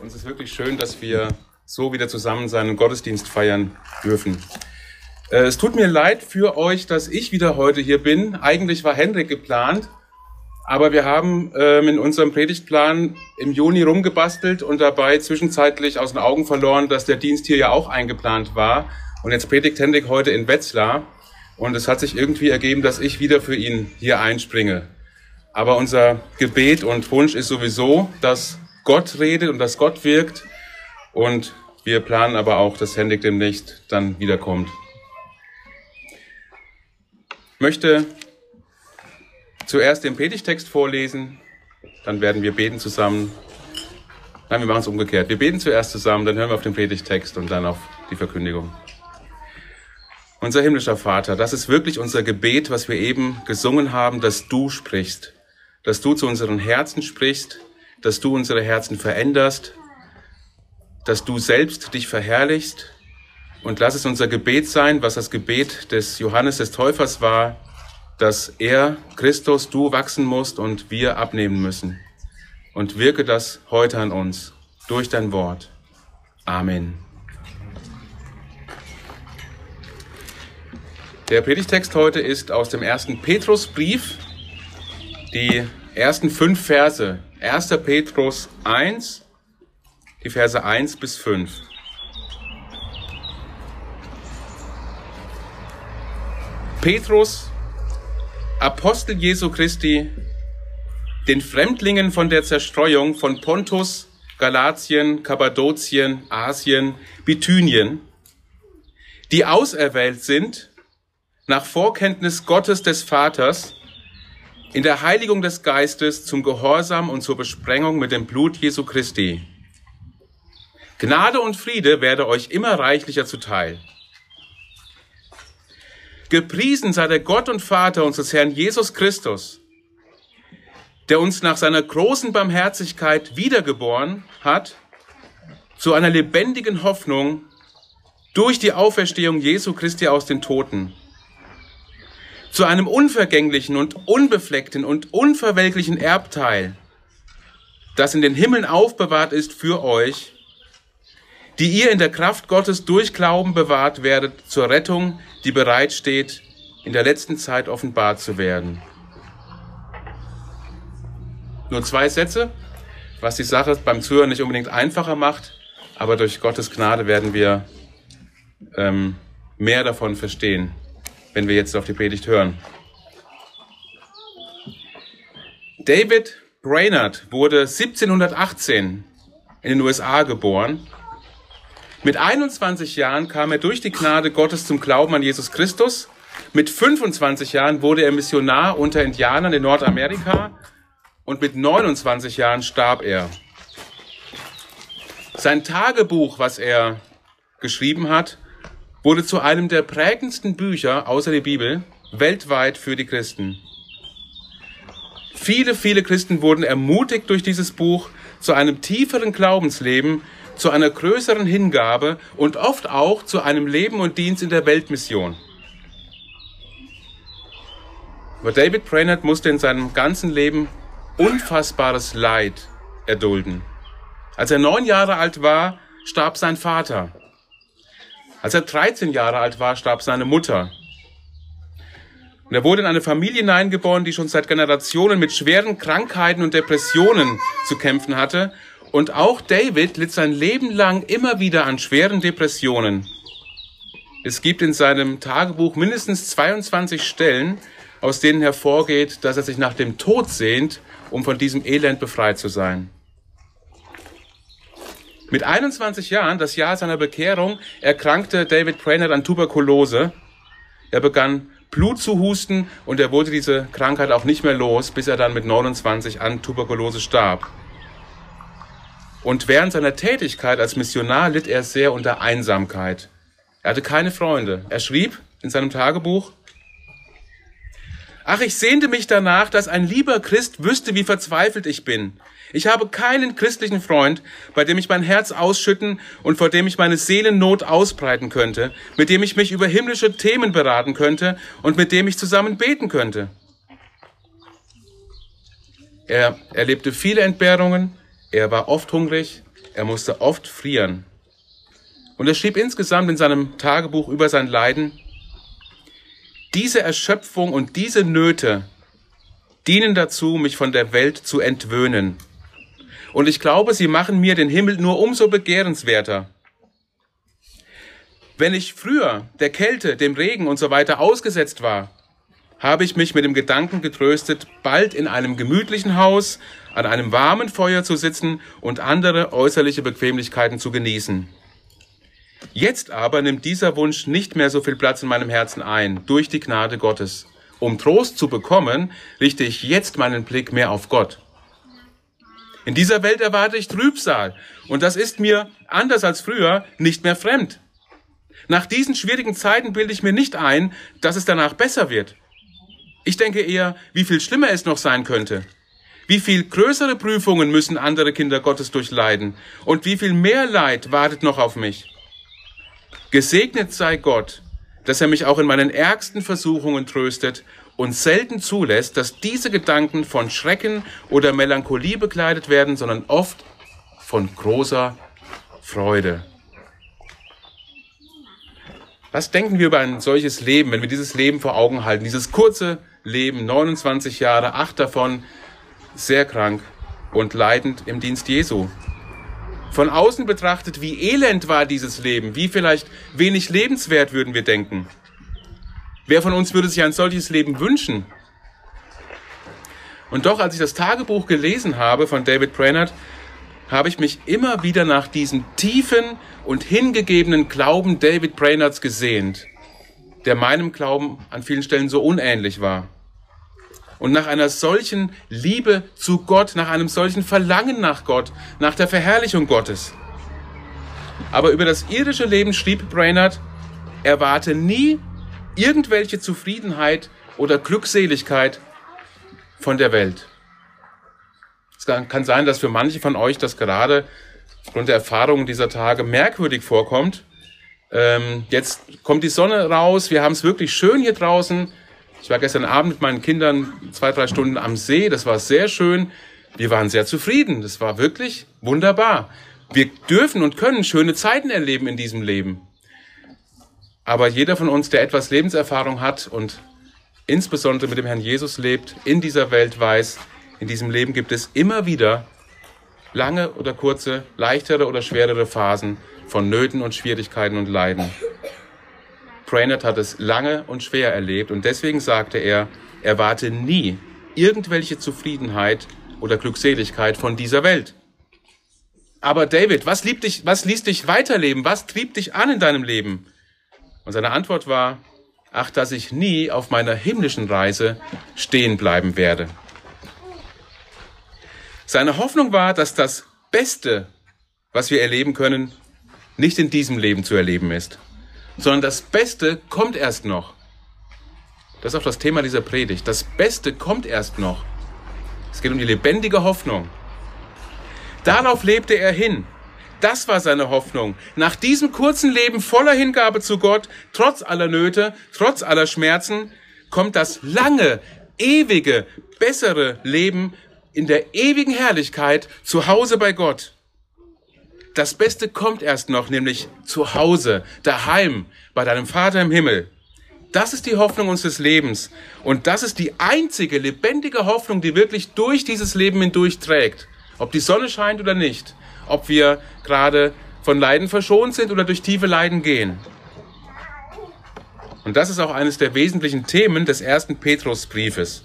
Und es ist wirklich schön, dass wir so wieder zusammen seinen Gottesdienst feiern dürfen. Äh, es tut mir leid für euch, dass ich wieder heute hier bin. Eigentlich war Henrik geplant, aber wir haben ähm, in unserem Predigtplan im Juni rumgebastelt und dabei zwischenzeitlich aus den Augen verloren, dass der Dienst hier ja auch eingeplant war. Und jetzt predigt Henrik heute in Wetzlar. Und es hat sich irgendwie ergeben, dass ich wieder für ihn hier einspringe. Aber unser Gebet und Wunsch ist sowieso, dass Gott redet und dass Gott wirkt. Und wir planen aber auch, dass Henrik demnächst dann wiederkommt. Ich möchte zuerst den Predigtext vorlesen, dann werden wir beten zusammen. Nein, wir machen es umgekehrt. Wir beten zuerst zusammen, dann hören wir auf den Predigtext und dann auf die Verkündigung. Unser himmlischer Vater, das ist wirklich unser Gebet, was wir eben gesungen haben, dass du sprichst, dass du zu unseren Herzen sprichst, dass du unsere Herzen veränderst, dass du selbst dich verherrlichst. Und lass es unser Gebet sein, was das Gebet des Johannes des Täufers war, dass er, Christus, du wachsen musst und wir abnehmen müssen. Und wirke das heute an uns durch dein Wort. Amen. Der Predigtext heute ist aus dem ersten Petrusbrief, die ersten fünf Verse. 1. Petrus 1, die Verse 1 bis 5. Petrus, Apostel Jesu Christi, den Fremdlingen von der Zerstreuung von Pontus, Galatien, Kappadokien, Asien, Bithynien, die auserwählt sind, nach Vorkenntnis Gottes des Vaters in der Heiligung des Geistes zum Gehorsam und zur Besprengung mit dem Blut Jesu Christi. Gnade und Friede werde euch immer reichlicher zuteil. Gepriesen sei der Gott und Vater unseres Herrn Jesus Christus, der uns nach seiner großen Barmherzigkeit wiedergeboren hat zu einer lebendigen Hoffnung durch die Auferstehung Jesu Christi aus den Toten zu einem unvergänglichen und unbefleckten und unverwelklichen Erbteil, das in den Himmeln aufbewahrt ist für euch, die ihr in der Kraft Gottes durch Glauben bewahrt werdet zur Rettung, die bereitsteht, in der letzten Zeit offenbart zu werden. Nur zwei Sätze, was die Sache beim Zuhören nicht unbedingt einfacher macht, aber durch Gottes Gnade werden wir ähm, mehr davon verstehen wenn wir jetzt auf die Predigt hören. David Brainerd wurde 1718 in den USA geboren. Mit 21 Jahren kam er durch die Gnade Gottes zum Glauben an Jesus Christus. Mit 25 Jahren wurde er Missionar unter Indianern in Nordamerika und mit 29 Jahren starb er. Sein Tagebuch, was er geschrieben hat, wurde zu einem der prägendsten Bücher außer der Bibel weltweit für die Christen. Viele, viele Christen wurden ermutigt durch dieses Buch zu einem tieferen Glaubensleben, zu einer größeren Hingabe und oft auch zu einem Leben und Dienst in der Weltmission. Aber David Brainerd musste in seinem ganzen Leben unfassbares Leid erdulden. Als er neun Jahre alt war, starb sein Vater. Als er 13 Jahre alt war, starb seine Mutter. Und er wurde in eine Familie hineingeboren, die schon seit Generationen mit schweren Krankheiten und Depressionen zu kämpfen hatte. Und auch David litt sein Leben lang immer wieder an schweren Depressionen. Es gibt in seinem Tagebuch mindestens 22 Stellen, aus denen hervorgeht, dass er sich nach dem Tod sehnt, um von diesem Elend befreit zu sein. Mit 21 Jahren, das Jahr seiner Bekehrung, erkrankte David Brainerd an Tuberkulose. Er begann Blut zu husten und er wurde diese Krankheit auch nicht mehr los, bis er dann mit 29 an Tuberkulose starb. Und während seiner Tätigkeit als Missionar litt er sehr unter Einsamkeit. Er hatte keine Freunde. Er schrieb in seinem Tagebuch, Ach, ich sehnte mich danach, dass ein lieber Christ wüsste, wie verzweifelt ich bin. Ich habe keinen christlichen Freund, bei dem ich mein Herz ausschütten und vor dem ich meine Seelennot ausbreiten könnte, mit dem ich mich über himmlische Themen beraten könnte und mit dem ich zusammen beten könnte. Er erlebte viele Entbehrungen, Er war oft hungrig, er musste oft frieren. Und er schrieb insgesamt in seinem Tagebuch über sein Leiden, diese Erschöpfung und diese Nöte dienen dazu, mich von der Welt zu entwöhnen. Und ich glaube, sie machen mir den Himmel nur umso begehrenswerter. Wenn ich früher der Kälte, dem Regen und so weiter ausgesetzt war, habe ich mich mit dem Gedanken getröstet, bald in einem gemütlichen Haus an einem warmen Feuer zu sitzen und andere äußerliche Bequemlichkeiten zu genießen. Jetzt aber nimmt dieser Wunsch nicht mehr so viel Platz in meinem Herzen ein, durch die Gnade Gottes. Um Trost zu bekommen, richte ich jetzt meinen Blick mehr auf Gott. In dieser Welt erwarte ich Trübsal, und das ist mir, anders als früher, nicht mehr fremd. Nach diesen schwierigen Zeiten bilde ich mir nicht ein, dass es danach besser wird. Ich denke eher, wie viel schlimmer es noch sein könnte. Wie viel größere Prüfungen müssen andere Kinder Gottes durchleiden und wie viel mehr Leid wartet noch auf mich. Gesegnet sei Gott, dass er mich auch in meinen ärgsten Versuchungen tröstet und selten zulässt, dass diese Gedanken von Schrecken oder Melancholie begleitet werden, sondern oft von großer Freude. Was denken wir über ein solches Leben, wenn wir dieses Leben vor Augen halten, dieses kurze Leben, 29 Jahre, acht davon sehr krank und leidend im Dienst Jesu. Von außen betrachtet, wie elend war dieses Leben, wie vielleicht wenig lebenswert würden wir denken. Wer von uns würde sich ein solches Leben wünschen? Und doch, als ich das Tagebuch gelesen habe von David Brainerd, habe ich mich immer wieder nach diesem tiefen und hingegebenen Glauben David Brainerds gesehnt der meinem Glauben an vielen Stellen so unähnlich war. Und nach einer solchen Liebe zu Gott, nach einem solchen Verlangen nach Gott, nach der Verherrlichung Gottes. Aber über das irdische Leben schrieb Brainerd, erwarte nie irgendwelche Zufriedenheit oder Glückseligkeit von der Welt. Es kann sein, dass für manche von euch das gerade aufgrund der Erfahrungen dieser Tage merkwürdig vorkommt, ähm, jetzt kommt die Sonne raus. Wir haben es wirklich schön hier draußen. Ich war gestern Abend mit meinen Kindern zwei, drei Stunden am See. Das war sehr schön. Wir waren sehr zufrieden. Das war wirklich wunderbar. Wir dürfen und können schöne Zeiten erleben in diesem Leben. Aber jeder von uns, der etwas Lebenserfahrung hat und insbesondere mit dem Herrn Jesus lebt, in dieser Welt weiß, in diesem Leben gibt es immer wieder lange oder kurze, leichtere oder schwerere Phasen, von Nöten und Schwierigkeiten und Leiden. Brainerd hat es lange und schwer erlebt und deswegen sagte er, erwarte nie irgendwelche Zufriedenheit oder Glückseligkeit von dieser Welt. Aber David, was, liebt dich, was ließ dich weiterleben? Was trieb dich an in deinem Leben? Und seine Antwort war, ach, dass ich nie auf meiner himmlischen Reise stehen bleiben werde. Seine Hoffnung war, dass das Beste, was wir erleben können, nicht in diesem Leben zu erleben ist, sondern das Beste kommt erst noch. Das ist auch das Thema dieser Predigt. Das Beste kommt erst noch. Es geht um die lebendige Hoffnung. Darauf lebte er hin. Das war seine Hoffnung. Nach diesem kurzen Leben voller Hingabe zu Gott, trotz aller Nöte, trotz aller Schmerzen, kommt das lange, ewige, bessere Leben in der ewigen Herrlichkeit zu Hause bei Gott. Das Beste kommt erst noch, nämlich zu Hause, daheim, bei deinem Vater im Himmel. Das ist die Hoffnung unseres Lebens. Und das ist die einzige lebendige Hoffnung, die wirklich durch dieses Leben hindurch trägt. Ob die Sonne scheint oder nicht. Ob wir gerade von Leiden verschont sind oder durch tiefe Leiden gehen. Und das ist auch eines der wesentlichen Themen des ersten Petrusbriefes.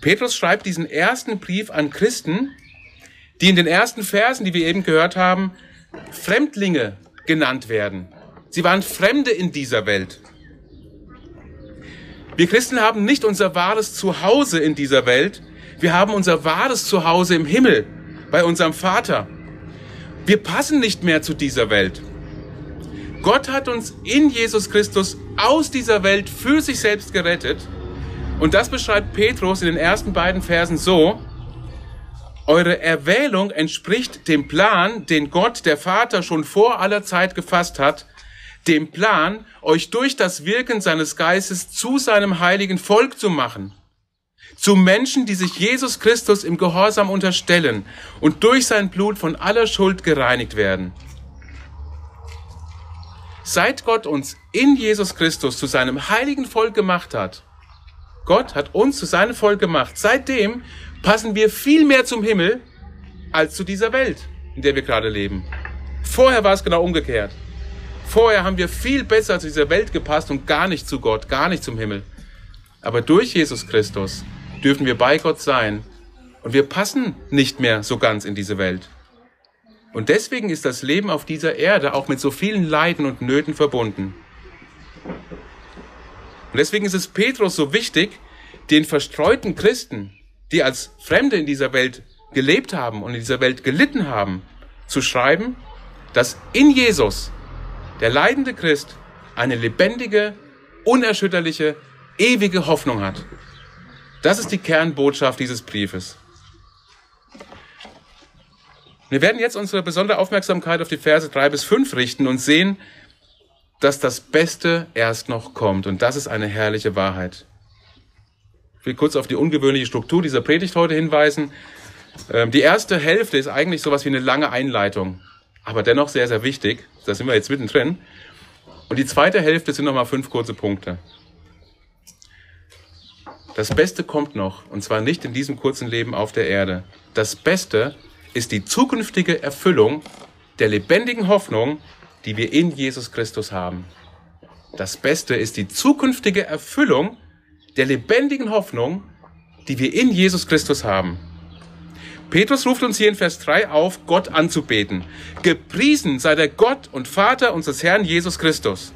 Petrus schreibt diesen ersten Brief an Christen, die in den ersten Versen, die wir eben gehört haben, Fremdlinge genannt werden. Sie waren Fremde in dieser Welt. Wir Christen haben nicht unser wahres Zuhause in dieser Welt, wir haben unser wahres Zuhause im Himmel, bei unserem Vater. Wir passen nicht mehr zu dieser Welt. Gott hat uns in Jesus Christus aus dieser Welt für sich selbst gerettet. Und das beschreibt Petrus in den ersten beiden Versen so, eure Erwählung entspricht dem Plan, den Gott, der Vater, schon vor aller Zeit gefasst hat, dem Plan, euch durch das Wirken seines Geistes zu seinem heiligen Volk zu machen, zu Menschen, die sich Jesus Christus im Gehorsam unterstellen und durch sein Blut von aller Schuld gereinigt werden. Seit Gott uns in Jesus Christus zu seinem heiligen Volk gemacht hat, Gott hat uns zu seinem Volk gemacht, seitdem passen wir viel mehr zum Himmel als zu dieser Welt, in der wir gerade leben. Vorher war es genau umgekehrt. Vorher haben wir viel besser zu dieser Welt gepasst und gar nicht zu Gott, gar nicht zum Himmel. Aber durch Jesus Christus dürfen wir bei Gott sein und wir passen nicht mehr so ganz in diese Welt. Und deswegen ist das Leben auf dieser Erde auch mit so vielen Leiden und Nöten verbunden. Und deswegen ist es Petrus so wichtig, den verstreuten Christen, die als Fremde in dieser Welt gelebt haben und in dieser Welt gelitten haben, zu schreiben, dass in Jesus der leidende Christ eine lebendige, unerschütterliche, ewige Hoffnung hat. Das ist die Kernbotschaft dieses Briefes. Wir werden jetzt unsere besondere Aufmerksamkeit auf die Verse drei bis fünf richten und sehen, dass das Beste erst noch kommt. Und das ist eine herrliche Wahrheit. Ich will kurz auf die ungewöhnliche Struktur dieser Predigt heute hinweisen. Ähm, die erste Hälfte ist eigentlich sowas wie eine lange Einleitung, aber dennoch sehr, sehr wichtig. Da sind wir jetzt mittendrin. Und die zweite Hälfte sind nochmal fünf kurze Punkte. Das Beste kommt noch, und zwar nicht in diesem kurzen Leben auf der Erde. Das Beste ist die zukünftige Erfüllung der lebendigen Hoffnung, die wir in Jesus Christus haben. Das Beste ist die zukünftige Erfüllung der lebendigen Hoffnung, die wir in Jesus Christus haben. Petrus ruft uns hier in Vers 3 auf, Gott anzubeten. Gepriesen sei der Gott und Vater unseres Herrn Jesus Christus.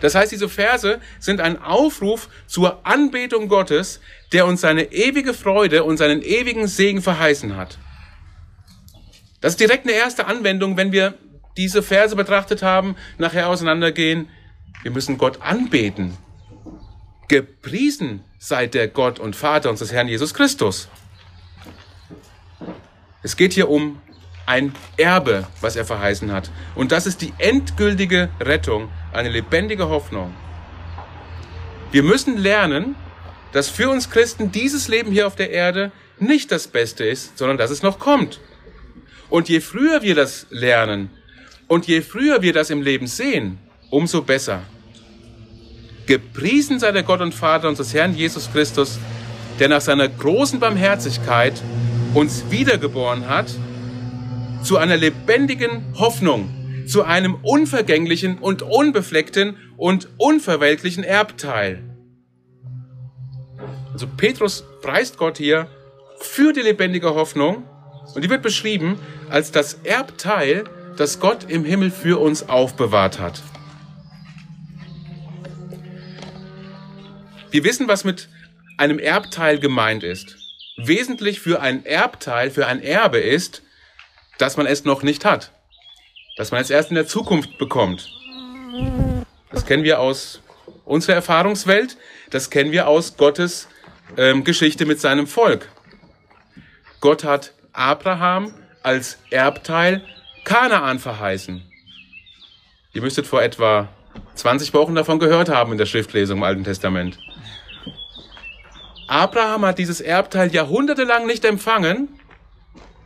Das heißt, diese Verse sind ein Aufruf zur Anbetung Gottes, der uns seine ewige Freude und seinen ewigen Segen verheißen hat. Das ist direkt eine erste Anwendung, wenn wir diese Verse betrachtet haben, nachher auseinandergehen. Wir müssen Gott anbeten. Gepriesen sei der Gott und Vater unseres Herrn Jesus Christus. Es geht hier um ein Erbe, was er verheißen hat. Und das ist die endgültige Rettung, eine lebendige Hoffnung. Wir müssen lernen, dass für uns Christen dieses Leben hier auf der Erde nicht das Beste ist, sondern dass es noch kommt. Und je früher wir das lernen und je früher wir das im Leben sehen, umso besser. Gepriesen sei der Gott und Vater unseres Herrn Jesus Christus, der nach seiner großen Barmherzigkeit uns wiedergeboren hat zu einer lebendigen Hoffnung, zu einem unvergänglichen und unbefleckten und unverwelklichen Erbteil. Also Petrus preist Gott hier für die lebendige Hoffnung und die wird beschrieben als das Erbteil, das Gott im Himmel für uns aufbewahrt hat. Wir wissen, was mit einem Erbteil gemeint ist wesentlich für ein Erbteil, für ein Erbe ist, dass man es noch nicht hat. Dass man es erst in der Zukunft bekommt. Das kennen wir aus unserer Erfahrungswelt, das kennen wir aus Gottes ähm, Geschichte mit seinem Volk. Gott hat Abraham als Erbteil Kanaan verheißen. Ihr müsstet vor etwa 20 Wochen davon gehört haben in der Schriftlesung im Alten Testament. Abraham hat dieses Erbteil jahrhundertelang nicht empfangen.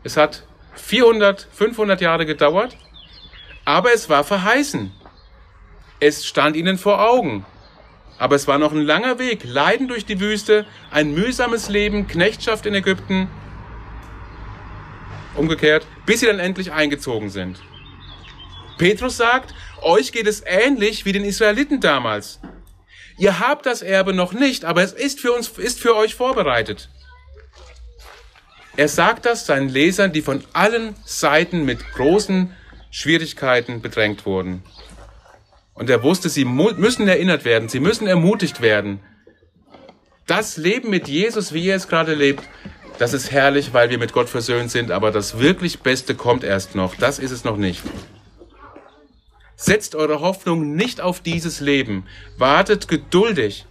Es hat 400, 500 Jahre gedauert, aber es war verheißen. Es stand ihnen vor Augen. Aber es war noch ein langer Weg, Leiden durch die Wüste, ein mühsames Leben, Knechtschaft in Ägypten, umgekehrt, bis sie dann endlich eingezogen sind. Petrus sagt, euch geht es ähnlich wie den Israeliten damals. Ihr habt das Erbe noch nicht, aber es ist für uns, ist für euch vorbereitet. Er sagt das seinen Lesern, die von allen Seiten mit großen Schwierigkeiten bedrängt wurden. Und er wusste, sie müssen erinnert werden, sie müssen ermutigt werden. Das Leben mit Jesus, wie er es gerade lebt, das ist herrlich, weil wir mit Gott versöhnt sind, aber das wirklich Beste kommt erst noch. Das ist es noch nicht. Setzt eure Hoffnung nicht auf dieses Leben. Wartet geduldig,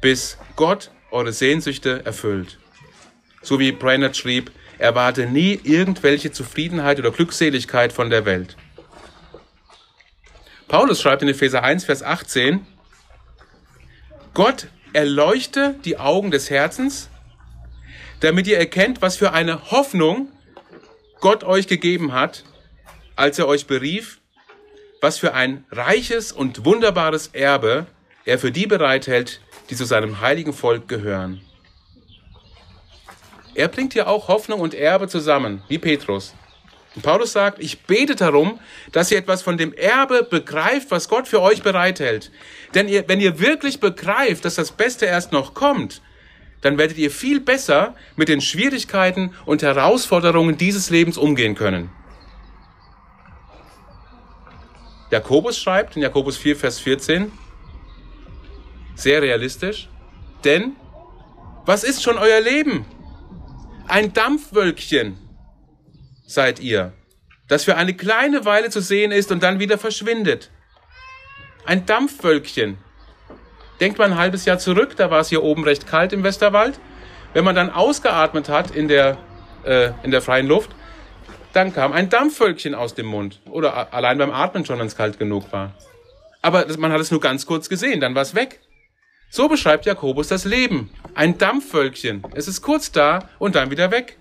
bis Gott eure Sehnsüchte erfüllt. So wie Brainerd schrieb, erwarte nie irgendwelche Zufriedenheit oder Glückseligkeit von der Welt. Paulus schreibt in Epheser 1, Vers 18, Gott erleuchte die Augen des Herzens, damit ihr erkennt, was für eine Hoffnung Gott euch gegeben hat, als er euch berief, was für ein reiches und wunderbares Erbe er für die bereithält, die zu seinem heiligen Volk gehören. Er bringt hier auch Hoffnung und Erbe zusammen, wie Petrus. Und Paulus sagt, ich bete darum, dass ihr etwas von dem Erbe begreift, was Gott für euch bereithält. Denn ihr, wenn ihr wirklich begreift, dass das Beste erst noch kommt, dann werdet ihr viel besser mit den Schwierigkeiten und Herausforderungen dieses Lebens umgehen können. Jakobus schreibt in Jakobus 4, Vers 14, sehr realistisch, denn was ist schon euer Leben? Ein Dampfwölkchen seid ihr, das für eine kleine Weile zu sehen ist und dann wieder verschwindet. Ein Dampfwölkchen. Denkt man ein halbes Jahr zurück, da war es hier oben recht kalt im Westerwald. Wenn man dann ausgeatmet hat in der, äh, in der freien Luft, dann kam ein Dampfwölkchen aus dem Mund. Oder allein beim Atmen schon, wenn es kalt genug war. Aber man hat es nur ganz kurz gesehen, dann war es weg. So beschreibt Jakobus das Leben. Ein Dampfwölkchen. Es ist kurz da und dann wieder weg.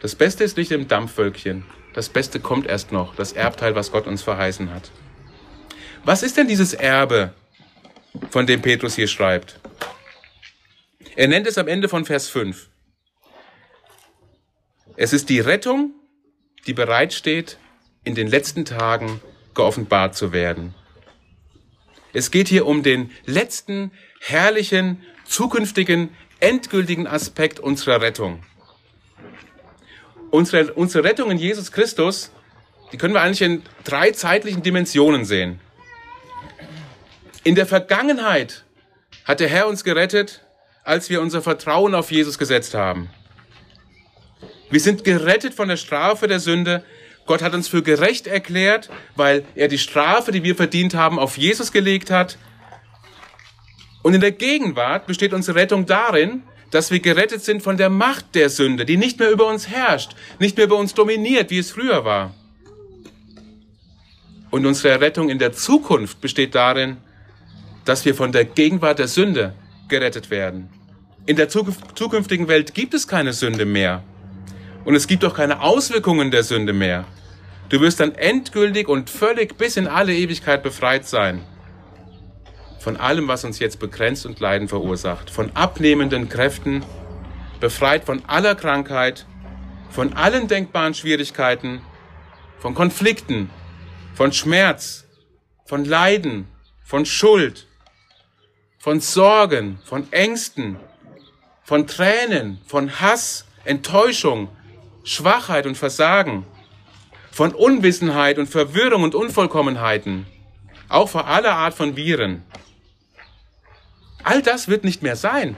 Das Beste ist nicht im Dampfwölkchen. Das Beste kommt erst noch, das Erbteil, was Gott uns verheißen hat. Was ist denn dieses Erbe, von dem Petrus hier schreibt? Er nennt es am Ende von Vers 5. Es ist die Rettung, die bereitsteht, in den letzten Tagen geoffenbart zu werden. Es geht hier um den letzten, herrlichen, zukünftigen, endgültigen Aspekt unserer Rettung unsere, unsere Rettung in Jesus Christus, die können wir eigentlich in drei zeitlichen Dimensionen sehen. In der Vergangenheit hat der Herr uns gerettet, als wir unser Vertrauen auf Jesus gesetzt haben. Wir sind gerettet von der Strafe der Sünde. Gott hat uns für gerecht erklärt, weil er die Strafe, die wir verdient haben, auf Jesus gelegt hat. Und in der Gegenwart besteht unsere Rettung darin, dass wir gerettet sind von der Macht der Sünde, die nicht mehr über uns herrscht, nicht mehr über uns dominiert, wie es früher war. Und unsere Rettung in der Zukunft besteht darin, dass wir von der Gegenwart der Sünde gerettet werden. In der zukünftigen Welt gibt es keine Sünde mehr. Und es gibt auch keine Auswirkungen der Sünde mehr. Du wirst dann endgültig und völlig bis in alle Ewigkeit befreit sein von allem, was uns jetzt begrenzt und Leiden verursacht, von abnehmenden Kräften, befreit von aller Krankheit, von allen denkbaren Schwierigkeiten, von Konflikten, von Schmerz, von Leiden, von Schuld, von Sorgen, von Ängsten, von Tränen, von Hass, Enttäuschung, Schwachheit und Versagen, von Unwissenheit und Verwirrung und Unvollkommenheiten, auch vor aller Art von Viren. All das wird nicht mehr sein.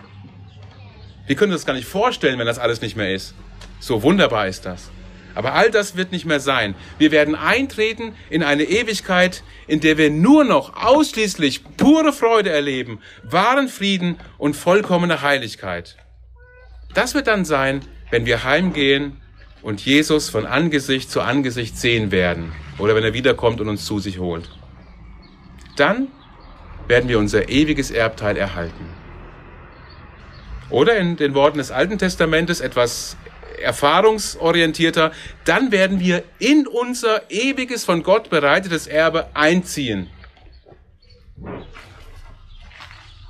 Wir können uns das gar nicht vorstellen, wenn das alles nicht mehr ist. So wunderbar ist das. Aber all das wird nicht mehr sein. Wir werden eintreten in eine Ewigkeit, in der wir nur noch ausschließlich pure Freude erleben, wahren Frieden und vollkommene Heiligkeit. Das wird dann sein, wenn wir heimgehen und Jesus von Angesicht zu Angesicht sehen werden oder wenn er wiederkommt und uns zu sich holt. Dann werden wir unser ewiges Erbteil erhalten. Oder in den Worten des Alten Testamentes etwas erfahrungsorientierter, dann werden wir in unser ewiges von Gott bereitetes Erbe einziehen.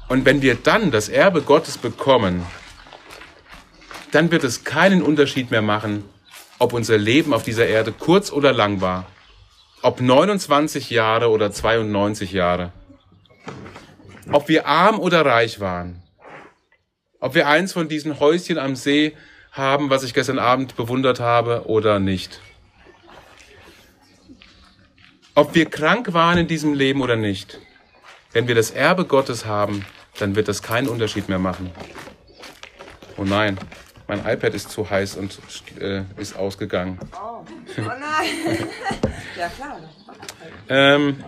Und wenn wir dann das Erbe Gottes bekommen, dann wird es keinen Unterschied mehr machen, ob unser Leben auf dieser Erde kurz oder lang war, ob 29 Jahre oder 92 Jahre ob wir arm oder reich waren, ob wir eins von diesen Häuschen am See haben, was ich gestern Abend bewundert habe oder nicht. Ob wir krank waren in diesem Leben oder nicht. Wenn wir das Erbe Gottes haben, dann wird das keinen Unterschied mehr machen. Oh nein, mein iPad ist zu heiß und äh, ist ausgegangen. Oh, oh nein. ja klar. ähm,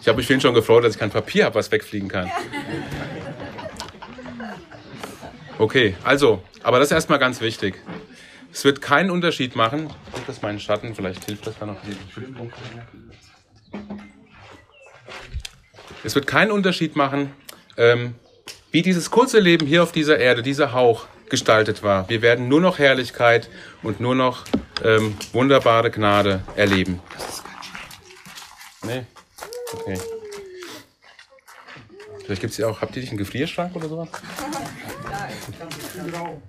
Ich habe mich vorhin schon gefreut, dass ich kein Papier habe, was wegfliegen kann. Okay, also, aber das ist erstmal ganz wichtig. Es wird keinen Unterschied machen. Ich das meinen Schatten, vielleicht hilft das dann noch. Es wird keinen Unterschied machen, ähm, wie dieses kurze Leben hier auf dieser Erde, dieser Hauch gestaltet war. Wir werden nur noch Herrlichkeit und nur noch ähm, wunderbare Gnade erleben. Nee? Okay. Vielleicht gibt es ja auch, habt ihr nicht einen Gefrierschrank oder sowas?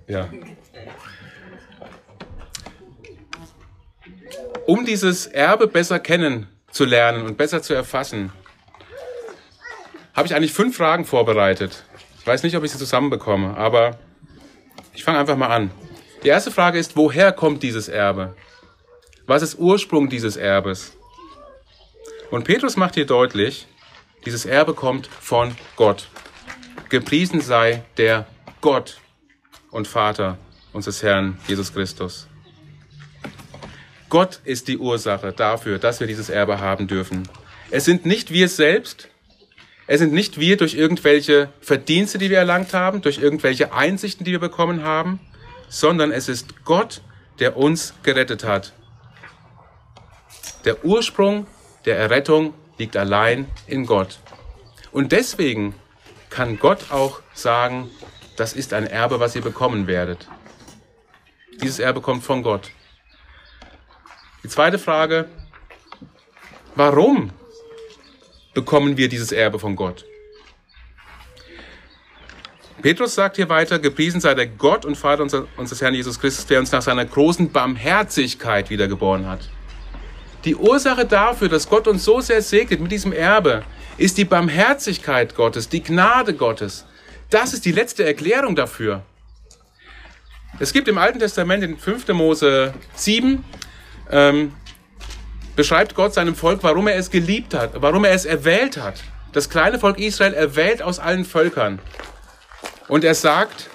Ja. Um dieses Erbe besser kennenzulernen und besser zu erfassen, habe ich eigentlich fünf Fragen vorbereitet. Ich weiß nicht, ob ich sie zusammenbekomme, aber ich fange einfach mal an. Die erste Frage ist, woher kommt dieses Erbe? Was ist Ursprung dieses Erbes? Und Petrus macht hier deutlich, dieses Erbe kommt von Gott. Gepriesen sei der Gott und Vater unseres Herrn Jesus Christus. Gott ist die Ursache dafür, dass wir dieses Erbe haben dürfen. Es sind nicht wir selbst, es sind nicht wir durch irgendwelche Verdienste, die wir erlangt haben, durch irgendwelche Einsichten, die wir bekommen haben, sondern es ist Gott, der uns gerettet hat. Der Ursprung der Errettung liegt allein in Gott. Und deswegen kann Gott auch sagen, das ist ein Erbe, was ihr bekommen werdet. Dieses Erbe kommt von Gott. Die zweite Frage, warum bekommen wir dieses Erbe von Gott. Petrus sagt hier weiter, gepriesen sei der Gott und Vater unseres Herrn Jesus Christus, der uns nach seiner großen Barmherzigkeit wiedergeboren hat. Die Ursache dafür, dass Gott uns so sehr segnet mit diesem Erbe, ist die Barmherzigkeit Gottes, die Gnade Gottes. Das ist die letzte Erklärung dafür. Es gibt im Alten Testament in 5. Mose 7 ähm, beschreibt Gott seinem Volk, warum er es geliebt hat, warum er es erwählt hat. Das kleine Volk Israel erwählt aus allen Völkern. Und er sagt,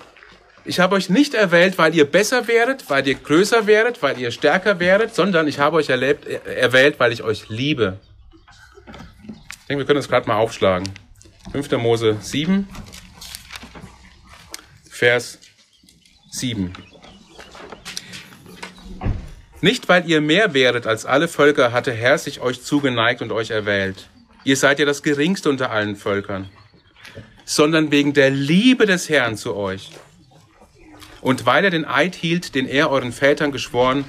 ich habe euch nicht erwählt, weil ihr besser wäret, weil ihr größer wäret, weil ihr stärker wäret, sondern ich habe euch erlebt, erwählt, weil ich euch liebe. Ich denke, wir können das gerade mal aufschlagen. 5. Mose 7, Vers 7. Nicht weil ihr mehr wäret als alle Völker, hatte Herr sich euch zugeneigt und euch erwählt. Ihr seid ja das geringste unter allen Völkern, sondern wegen der Liebe des Herrn zu euch. Und weil er den Eid hielt, den er euren Vätern geschworen,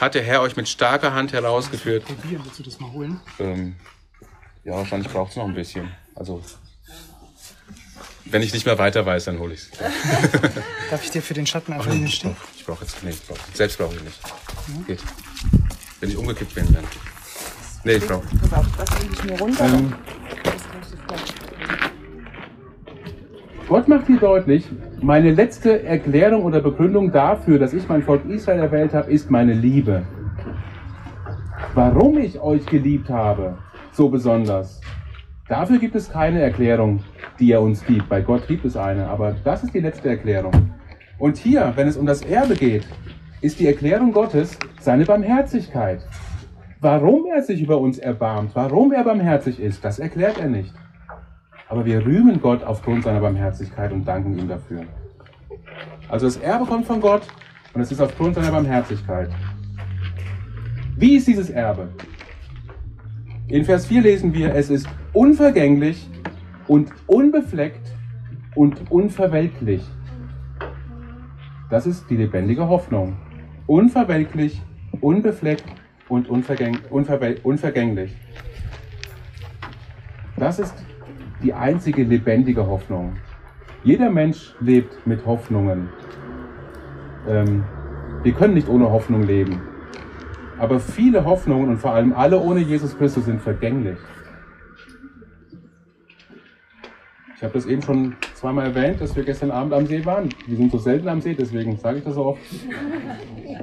hat der Herr euch mit starker Hand herausgeführt. Probieren, willst du das mal holen? Ähm, ja, wahrscheinlich braucht es noch ein bisschen. Also wenn ich nicht mehr weiter weiß, dann hole ich es. Darf ich dir für den Schatten einfach den stehen? Ich brauche jetzt, nee, ich brauch, selbst brauche ich nicht. Ja. Geht. Wenn ich umgekippt bin, dann. Nee, ich brauche. Pass auf, das ich mir runter. Ähm, Gott macht hier deutlich, meine letzte Erklärung oder Begründung dafür, dass ich mein Volk Israel erwählt habe, ist meine Liebe. Warum ich euch geliebt habe, so besonders, dafür gibt es keine Erklärung die er uns gibt. Bei Gott gibt es eine, aber das ist die letzte Erklärung. Und hier, wenn es um das Erbe geht, ist die Erklärung Gottes seine Barmherzigkeit. Warum er sich über uns erbarmt, warum er barmherzig ist, das erklärt er nicht. Aber wir rühmen Gott aufgrund seiner Barmherzigkeit und danken ihm dafür. Also das Erbe kommt von Gott und es ist aufgrund seiner Barmherzigkeit. Wie ist dieses Erbe? In Vers 4 lesen wir, es ist unvergänglich und unbefleckt und unverwelklich. Das ist die lebendige Hoffnung. Unverwelklich, unbefleckt und unvergäng unvergänglich. Das ist die einzige lebendige Hoffnung. Jeder Mensch lebt mit Hoffnungen. Ähm, wir können nicht ohne Hoffnung leben. Aber viele Hoffnungen und vor allem alle ohne Jesus Christus sind vergänglich. Ich habe das eben schon zweimal erwähnt, dass wir gestern Abend am See waren. Wir sind so selten am See, deswegen sage ich das so oft.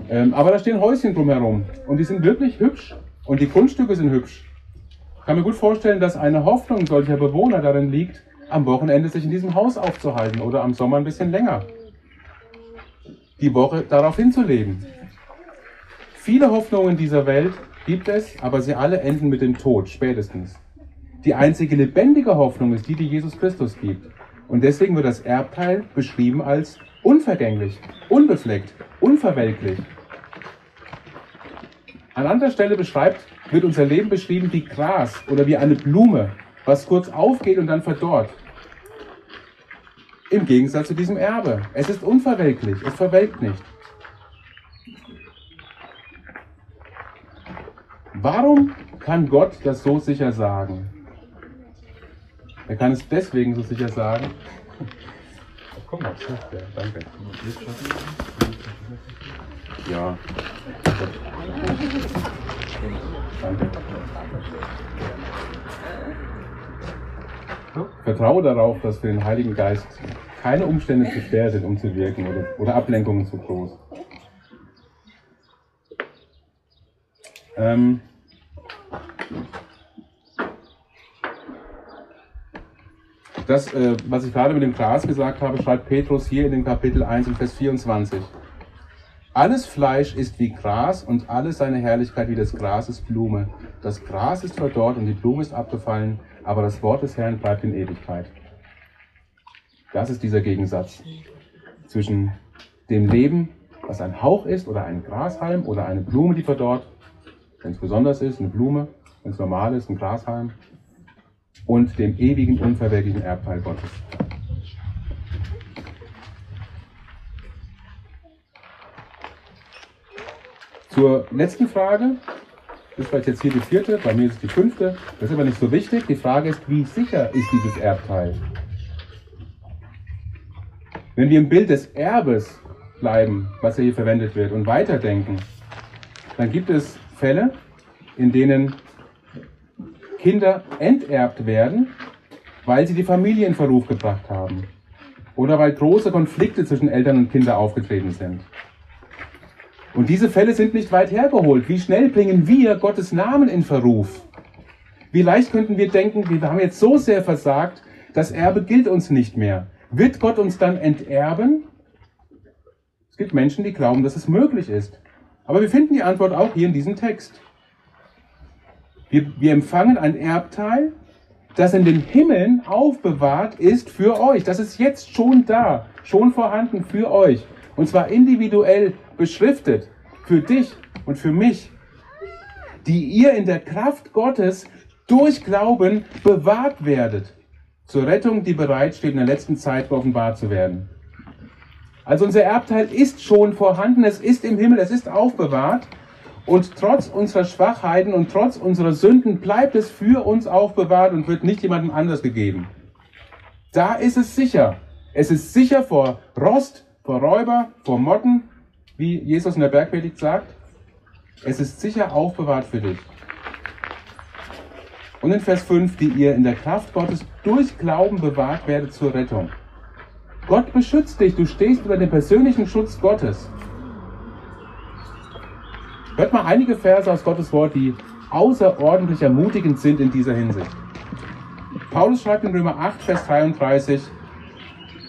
Ähm, aber da stehen Häuschen drumherum und die sind wirklich hübsch und die Grundstücke sind hübsch. Kann mir gut vorstellen, dass eine Hoffnung solcher Bewohner darin liegt, am Wochenende sich in diesem Haus aufzuhalten oder am Sommer ein bisschen länger. Die Woche darauf hinzuleben. Viele Hoffnungen dieser Welt gibt es, aber sie alle enden mit dem Tod, spätestens. Die einzige lebendige Hoffnung ist die, die Jesus Christus gibt. Und deswegen wird das Erbteil beschrieben als unvergänglich, unbefleckt, unverwelklich. An anderer Stelle beschreibt, wird unser Leben beschrieben wie Gras oder wie eine Blume, was kurz aufgeht und dann verdorrt. Im Gegensatz zu diesem Erbe. Es ist unverwelklich, es verwelkt nicht. Warum kann Gott das so sicher sagen? Er kann es deswegen so sicher sagen. Komm mal, danke. Ja. Danke. Vertraue darauf, dass für den Heiligen Geist keine Umstände zu schwer sind, um zu wirken oder, oder Ablenkungen zu groß. Ähm, das, äh, was ich gerade mit dem Gras gesagt habe, schreibt Petrus hier in dem Kapitel 1 und Vers 24. Alles Fleisch ist wie Gras und alle seine Herrlichkeit wie das Gras ist Blume. Das Gras ist verdorrt und die Blume ist abgefallen, aber das Wort des Herrn bleibt in Ewigkeit. Das ist dieser Gegensatz zwischen dem Leben, was ein Hauch ist oder ein Grashalm oder eine Blume, die verdorrt, wenn es besonders ist, eine Blume, wenn es normal ist, ein Grashalm, und dem ewigen, unverwelklichen Erbteil Gottes. Zur letzten Frage, das ist vielleicht jetzt hier die vierte, bei mir ist es die fünfte, das ist aber nicht so wichtig. Die Frage ist, wie sicher ist dieses Erbteil? Wenn wir im Bild des Erbes bleiben, was hier verwendet wird, und weiterdenken, dann gibt es Fälle, in denen Kinder enterbt werden, weil sie die Familie in Verruf gebracht haben oder weil große Konflikte zwischen Eltern und Kindern aufgetreten sind. Und diese Fälle sind nicht weit hergeholt. Wie schnell bringen wir Gottes Namen in Verruf? Wie leicht könnten wir denken, wir haben jetzt so sehr versagt, das Erbe gilt uns nicht mehr. Wird Gott uns dann enterben? Es gibt Menschen, die glauben, dass es möglich ist. Aber wir finden die Antwort auch hier in diesem Text. Wir, wir empfangen ein Erbteil, das in den Himmeln aufbewahrt ist für euch. Das ist jetzt schon da, schon vorhanden für euch. Und zwar individuell beschriftet für dich und für mich, die ihr in der Kraft Gottes durch Glauben bewahrt werdet, zur Rettung, die bereitsteht, in der letzten Zeit offenbart zu werden. Also unser Erbteil ist schon vorhanden, es ist im Himmel, es ist aufbewahrt. Und trotz unserer Schwachheiten und trotz unserer Sünden bleibt es für uns aufbewahrt und wird nicht jemandem anders gegeben. Da ist es sicher. Es ist sicher vor Rost, vor Räuber, vor Motten, wie Jesus in der Bergpredigt sagt. Es ist sicher aufbewahrt für dich. Und in Vers 5, die ihr in der Kraft Gottes durch Glauben bewahrt werdet zur Rettung. Gott beschützt dich, du stehst unter dem persönlichen Schutz Gottes. Hört mal einige Verse aus Gottes Wort, die außerordentlich ermutigend sind in dieser Hinsicht. Paulus schreibt in Römer 8, Vers 33,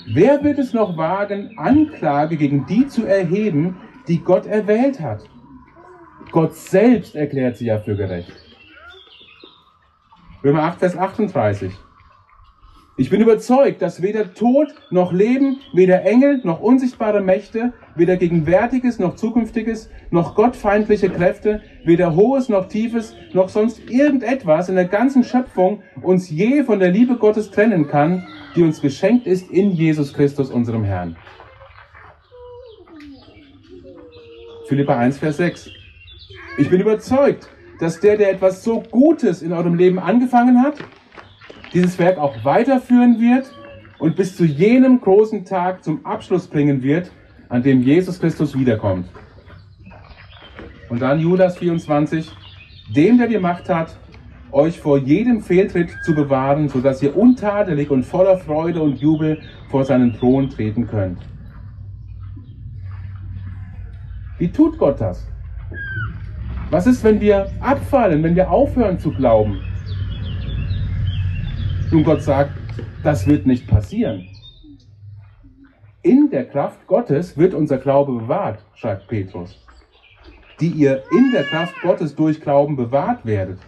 Wer wird es noch wagen, Anklage gegen die zu erheben, die Gott erwählt hat? Gott selbst erklärt sie ja für gerecht. Römer 8, Vers 38. Ich bin überzeugt, dass weder Tod noch Leben, weder Engel noch unsichtbare Mächte, weder Gegenwärtiges noch Zukünftiges, noch gottfeindliche Kräfte, weder Hohes noch Tiefes, noch sonst irgendetwas in der ganzen Schöpfung uns je von der Liebe Gottes trennen kann, die uns geschenkt ist in Jesus Christus, unserem Herrn. Philippa 1, Vers 6. Ich bin überzeugt, dass der, der etwas so Gutes in eurem Leben angefangen hat, dieses Werk auch weiterführen wird und bis zu jenem großen Tag zum Abschluss bringen wird, an dem Jesus Christus wiederkommt. Und dann Judas 24, dem, der die Macht hat, euch vor jedem Fehltritt zu bewahren, sodass ihr untadelig und voller Freude und Jubel vor seinen Thron treten könnt. Wie tut Gott das? Was ist, wenn wir abfallen, wenn wir aufhören zu glauben? Nun, Gott sagt, das wird nicht passieren. In der Kraft Gottes wird unser Glaube bewahrt, schreibt Petrus, die ihr in der Kraft Gottes durch Glauben bewahrt werdet.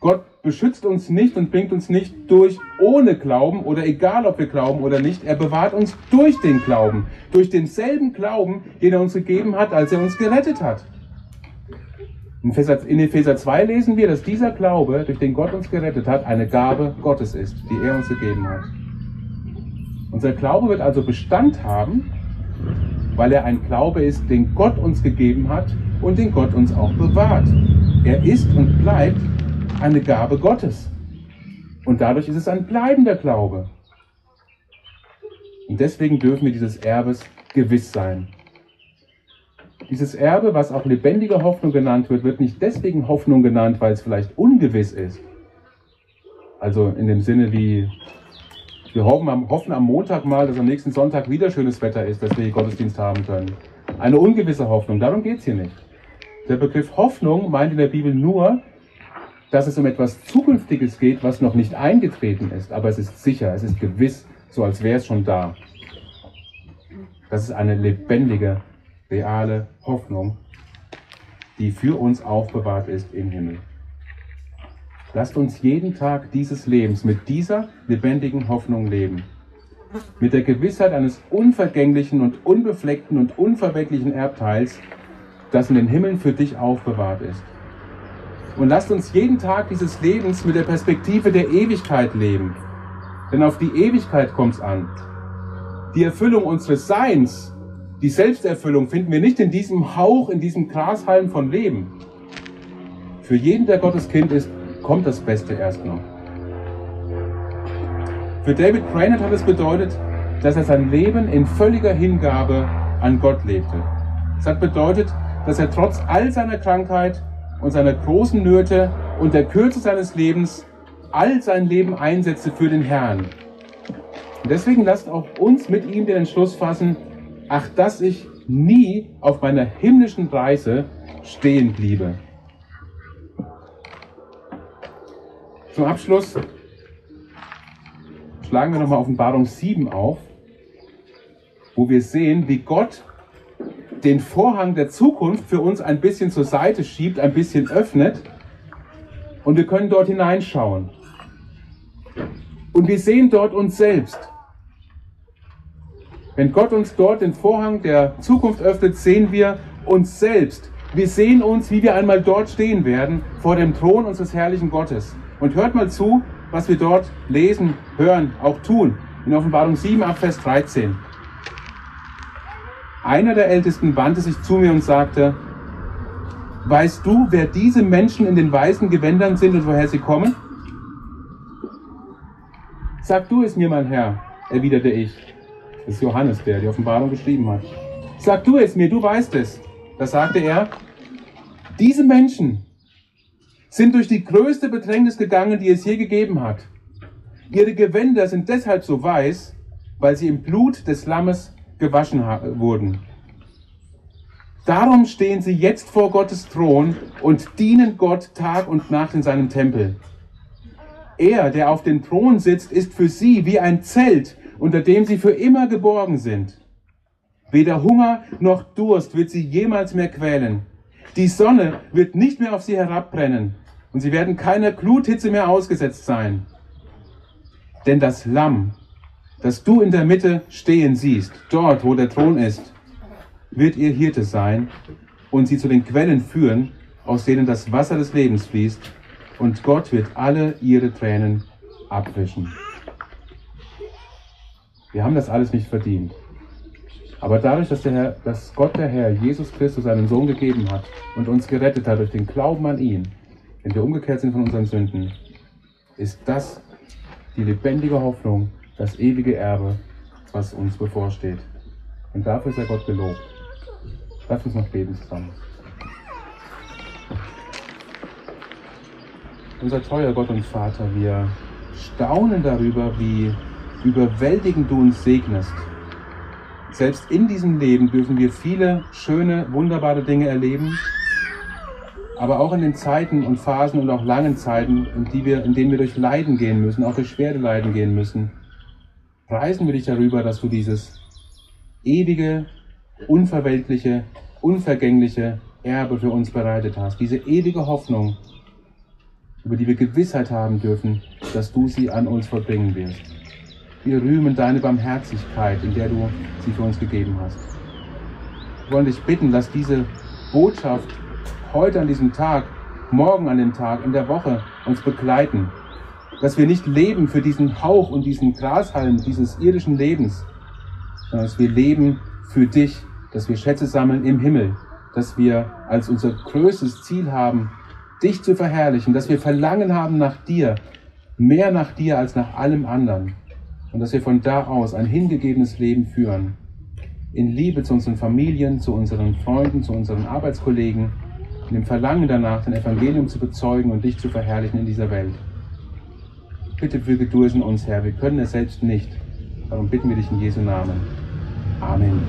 Gott beschützt uns nicht und bringt uns nicht durch ohne Glauben oder egal ob wir glauben oder nicht. Er bewahrt uns durch den Glauben, durch denselben Glauben, den er uns gegeben hat, als er uns gerettet hat. In Epheser 2 lesen wir, dass dieser Glaube, durch den Gott uns gerettet hat, eine Gabe Gottes ist, die er uns gegeben hat. Unser Glaube wird also Bestand haben, weil er ein Glaube ist, den Gott uns gegeben hat und den Gott uns auch bewahrt. Er ist und bleibt eine Gabe Gottes. Und dadurch ist es ein bleibender Glaube. Und deswegen dürfen wir dieses Erbes gewiss sein. Dieses Erbe, was auch lebendige Hoffnung genannt wird, wird nicht deswegen Hoffnung genannt, weil es vielleicht ungewiss ist. Also in dem Sinne wie, wir hoffen am, Montag mal, dass am nächsten Sonntag wieder schönes Wetter ist, dass wir hier Gottesdienst haben können. Eine ungewisse Hoffnung, darum geht es hier nicht. Der Begriff Hoffnung meint in der Bibel nur, dass es um etwas Zukünftiges geht, was noch nicht eingetreten ist, aber es ist sicher, es ist gewiss, so als wäre es schon da. Das ist eine lebendige, reale Hoffnung, die für uns aufbewahrt ist im Himmel. Lasst uns jeden Tag dieses Lebens mit dieser lebendigen Hoffnung leben. Mit der Gewissheit eines unvergänglichen und unbefleckten und unverwecklichen Erbteils, das in den Himmeln für dich aufbewahrt ist. Und lasst uns jeden Tag dieses Lebens mit der Perspektive der Ewigkeit leben. Denn auf die Ewigkeit kommt es an. Die Erfüllung unseres Seins, die Selbsterfüllung finden wir nicht in diesem Hauch, in diesem Grashalm von Leben. Für jeden, der Gottes Kind ist, kommt das Beste erst noch. Für David Brainerd hat es bedeutet, dass er sein Leben in völliger Hingabe an Gott lebte. Es hat bedeutet, dass er trotz all seiner Krankheit und seiner großen Nöte und der Kürze seines Lebens all sein Leben einsetzte für den Herrn. Und deswegen lasst auch uns mit ihm den Entschluss fassen, ach, dass ich nie auf meiner himmlischen Reise stehen bliebe. Zum Abschluss schlagen wir nochmal Offenbarung 7 auf, wo wir sehen, wie Gott den Vorhang der Zukunft für uns ein bisschen zur Seite schiebt, ein bisschen öffnet und wir können dort hineinschauen. Und wir sehen dort uns selbst. Wenn Gott uns dort den Vorhang der Zukunft öffnet, sehen wir uns selbst. Wir sehen uns, wie wir einmal dort stehen werden, vor dem Thron unseres herrlichen Gottes. Und hört mal zu, was wir dort lesen, hören, auch tun. In Offenbarung 7 ab Vers 13. Einer der Ältesten wandte sich zu mir und sagte, Weißt du, wer diese Menschen in den weißen Gewändern sind und woher sie kommen? Sag du es mir, mein Herr, erwiderte ich. Das ist Johannes, der die Offenbarung geschrieben hat. Sag du es mir, du weißt es. Da sagte er, diese Menschen sind durch die größte Bedrängnis gegangen, die es je gegeben hat. Ihre Gewänder sind deshalb so weiß, weil sie im Blut des Lammes gewaschen wurden. Darum stehen sie jetzt vor Gottes Thron und dienen Gott Tag und Nacht in seinem Tempel. Er, der auf dem Thron sitzt, ist für sie wie ein Zelt, unter dem sie für immer geborgen sind. Weder Hunger noch Durst wird sie jemals mehr quälen. Die Sonne wird nicht mehr auf sie herabbrennen und sie werden keiner Gluthitze mehr ausgesetzt sein. Denn das Lamm, das du in der Mitte stehen siehst, dort, wo der Thron ist, wird ihr Hirte sein und sie zu den Quellen führen, aus denen das Wasser des Lebens fließt, und Gott wird alle ihre Tränen abwischen. Wir haben das alles nicht verdient. Aber dadurch, dass, der Herr, dass Gott der Herr Jesus Christus seinen Sohn gegeben hat und uns gerettet hat durch den Glauben an ihn, wenn wir umgekehrt sind von unseren Sünden, ist das die lebendige Hoffnung, das ewige Erbe, was uns bevorsteht. Und dafür sei Gott gelobt. Lass uns noch beten zusammen. Unser treuer Gott und Vater, wir staunen darüber, wie überwältigend du uns segnest. Selbst in diesem Leben dürfen wir viele schöne, wunderbare Dinge erleben, aber auch in den Zeiten und Phasen und auch langen Zeiten, in, die wir, in denen wir durch Leiden gehen müssen, auch durch schwere Leiden gehen müssen, preisen wir dich darüber, dass du dieses ewige, unverweltliche, unvergängliche Erbe für uns bereitet hast. Diese ewige Hoffnung, über die wir Gewissheit haben dürfen, dass du sie an uns vollbringen wirst. Wir rühmen deine Barmherzigkeit, in der du sie für uns gegeben hast. Wir wollen dich bitten, lass diese Botschaft heute an diesem Tag, morgen an dem Tag, in der Woche uns begleiten. Dass wir nicht leben für diesen Hauch und diesen Grashalm dieses irdischen Lebens, sondern dass wir leben für dich, dass wir Schätze sammeln im Himmel, dass wir als unser größtes Ziel haben, dich zu verherrlichen, dass wir Verlangen haben nach dir, mehr nach dir als nach allem anderen und dass wir von da aus ein hingegebenes Leben führen, in Liebe zu unseren Familien, zu unseren Freunden, zu unseren Arbeitskollegen, in dem Verlangen danach, dein Evangelium zu bezeugen und dich zu verherrlichen in dieser Welt. Bitte füge du es in uns, Herr, wir können es selbst nicht. Darum bitten wir dich in Jesu Namen. Amen.